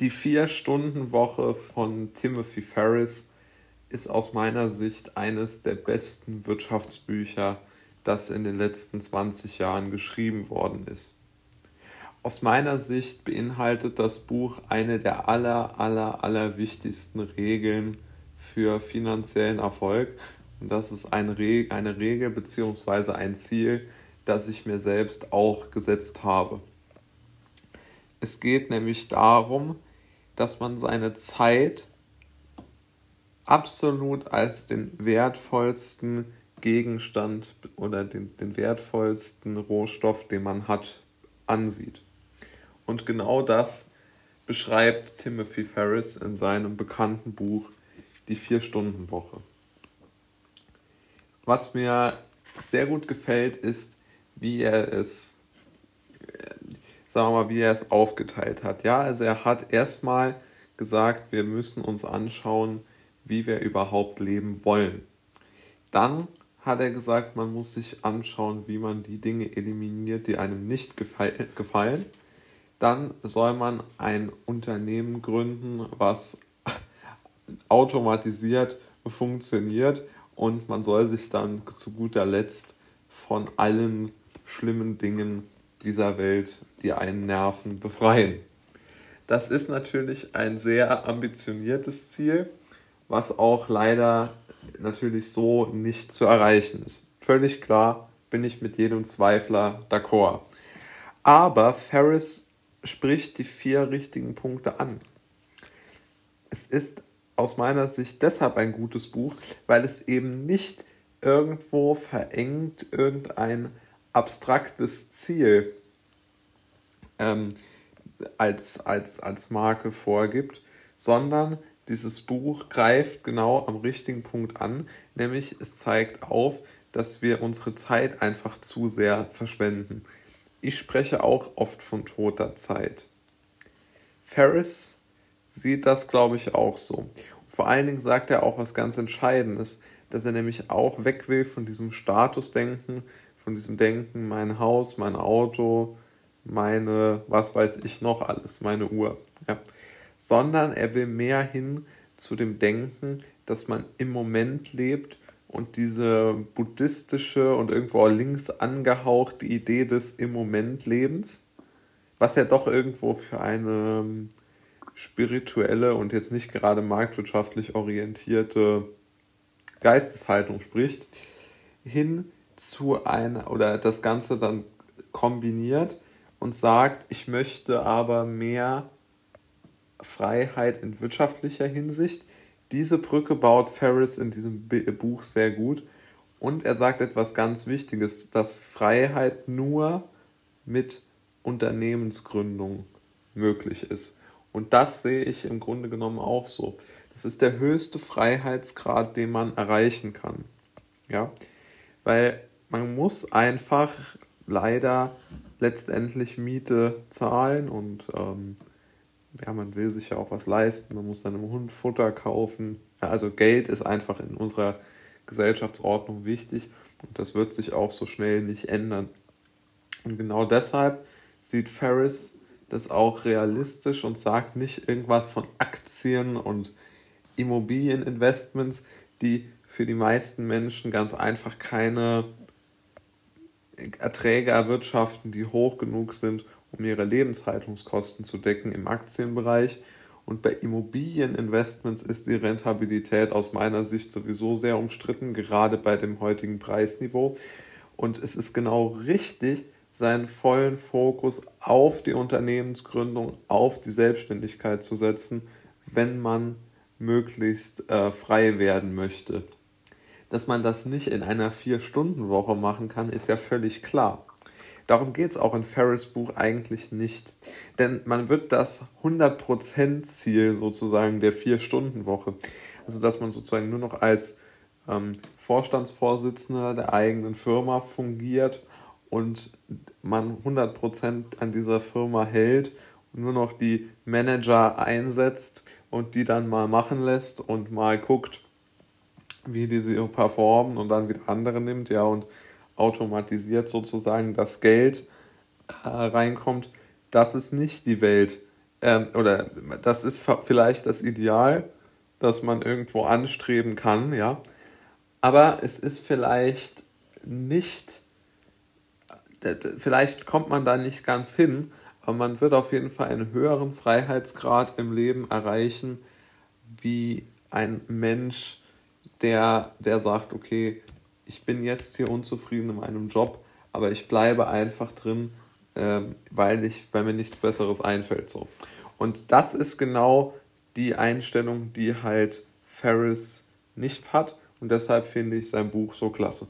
Die Vier-Stunden-Woche von Timothy Ferris ist aus meiner Sicht eines der besten Wirtschaftsbücher, das in den letzten 20 Jahren geschrieben worden ist. Aus meiner Sicht beinhaltet das Buch eine der aller, aller, aller wichtigsten Regeln für finanziellen Erfolg. Und das ist eine, Re eine Regel bzw. ein Ziel, das ich mir selbst auch gesetzt habe. Es geht nämlich darum, dass man seine Zeit absolut als den wertvollsten Gegenstand oder den, den wertvollsten Rohstoff, den man hat, ansieht. Und genau das beschreibt Timothy Ferris in seinem bekannten Buch Die Vier-Stunden-Woche. Was mir sehr gut gefällt, ist, wie er es sagen wir mal, wie er es aufgeteilt hat. Ja, also er hat erstmal gesagt, wir müssen uns anschauen, wie wir überhaupt leben wollen. Dann hat er gesagt, man muss sich anschauen, wie man die Dinge eliminiert, die einem nicht gefallen. Dann soll man ein Unternehmen gründen, was automatisiert funktioniert und man soll sich dann zu guter Letzt von allen schlimmen Dingen dieser Welt, die einen nerven, befreien. Das ist natürlich ein sehr ambitioniertes Ziel, was auch leider natürlich so nicht zu erreichen ist. Völlig klar bin ich mit jedem Zweifler d'accord. Aber Ferris spricht die vier richtigen Punkte an. Es ist aus meiner Sicht deshalb ein gutes Buch, weil es eben nicht irgendwo verengt irgendein abstraktes Ziel ähm, als, als, als Marke vorgibt, sondern dieses Buch greift genau am richtigen Punkt an, nämlich es zeigt auf, dass wir unsere Zeit einfach zu sehr verschwenden. Ich spreche auch oft von toter Zeit. Ferris sieht das, glaube ich, auch so. Vor allen Dingen sagt er auch was ganz Entscheidendes, dass er nämlich auch weg will von diesem Statusdenken, von diesem Denken, mein Haus, mein Auto, meine, was weiß ich noch alles, meine Uhr. Ja. Sondern er will mehr hin zu dem Denken, dass man im Moment lebt und diese buddhistische und irgendwo auch links angehauchte Idee des im Moment Lebens, was ja doch irgendwo für eine ähm, spirituelle und jetzt nicht gerade marktwirtschaftlich orientierte Geisteshaltung spricht, hin zu einer oder das Ganze dann kombiniert und sagt, ich möchte aber mehr Freiheit in wirtschaftlicher Hinsicht. Diese Brücke baut Ferris in diesem Buch sehr gut. Und er sagt etwas ganz Wichtiges, dass Freiheit nur mit Unternehmensgründung möglich ist. Und das sehe ich im Grunde genommen auch so. Das ist der höchste Freiheitsgrad, den man erreichen kann. Ja, weil man muss einfach leider letztendlich Miete zahlen und ähm, ja, man will sich ja auch was leisten, man muss dann einem Hund Futter kaufen. Ja, also Geld ist einfach in unserer Gesellschaftsordnung wichtig und das wird sich auch so schnell nicht ändern. Und genau deshalb sieht Ferris das auch realistisch und sagt nicht irgendwas von Aktien und Immobilieninvestments, die für die meisten Menschen ganz einfach keine Erträge erwirtschaften, die hoch genug sind, um ihre Lebenshaltungskosten zu decken im Aktienbereich. Und bei Immobilieninvestments ist die Rentabilität aus meiner Sicht sowieso sehr umstritten, gerade bei dem heutigen Preisniveau. Und es ist genau richtig, seinen vollen Fokus auf die Unternehmensgründung, auf die Selbstständigkeit zu setzen, wenn man möglichst äh, frei werden möchte. Dass man das nicht in einer Vier-Stunden-Woche machen kann, ist ja völlig klar. Darum geht es auch in Ferris Buch eigentlich nicht. Denn man wird das 100%-Ziel sozusagen der Vier-Stunden-Woche, also dass man sozusagen nur noch als ähm, Vorstandsvorsitzender der eigenen Firma fungiert und man 100% an dieser Firma hält und nur noch die Manager einsetzt und die dann mal machen lässt und mal guckt, wie diese performen und dann wieder andere nimmt, ja, und automatisiert sozusagen das Geld äh, reinkommt, das ist nicht die Welt, ähm, oder das ist vielleicht das Ideal, das man irgendwo anstreben kann, ja. Aber es ist vielleicht nicht, vielleicht kommt man da nicht ganz hin, aber man wird auf jeden Fall einen höheren Freiheitsgrad im Leben erreichen, wie ein Mensch, der, der sagt, okay, ich bin jetzt hier unzufrieden in meinem Job, aber ich bleibe einfach drin, ähm, weil, ich, weil mir nichts Besseres einfällt. So. Und das ist genau die Einstellung, die halt Ferris nicht hat. Und deshalb finde ich sein Buch so klasse.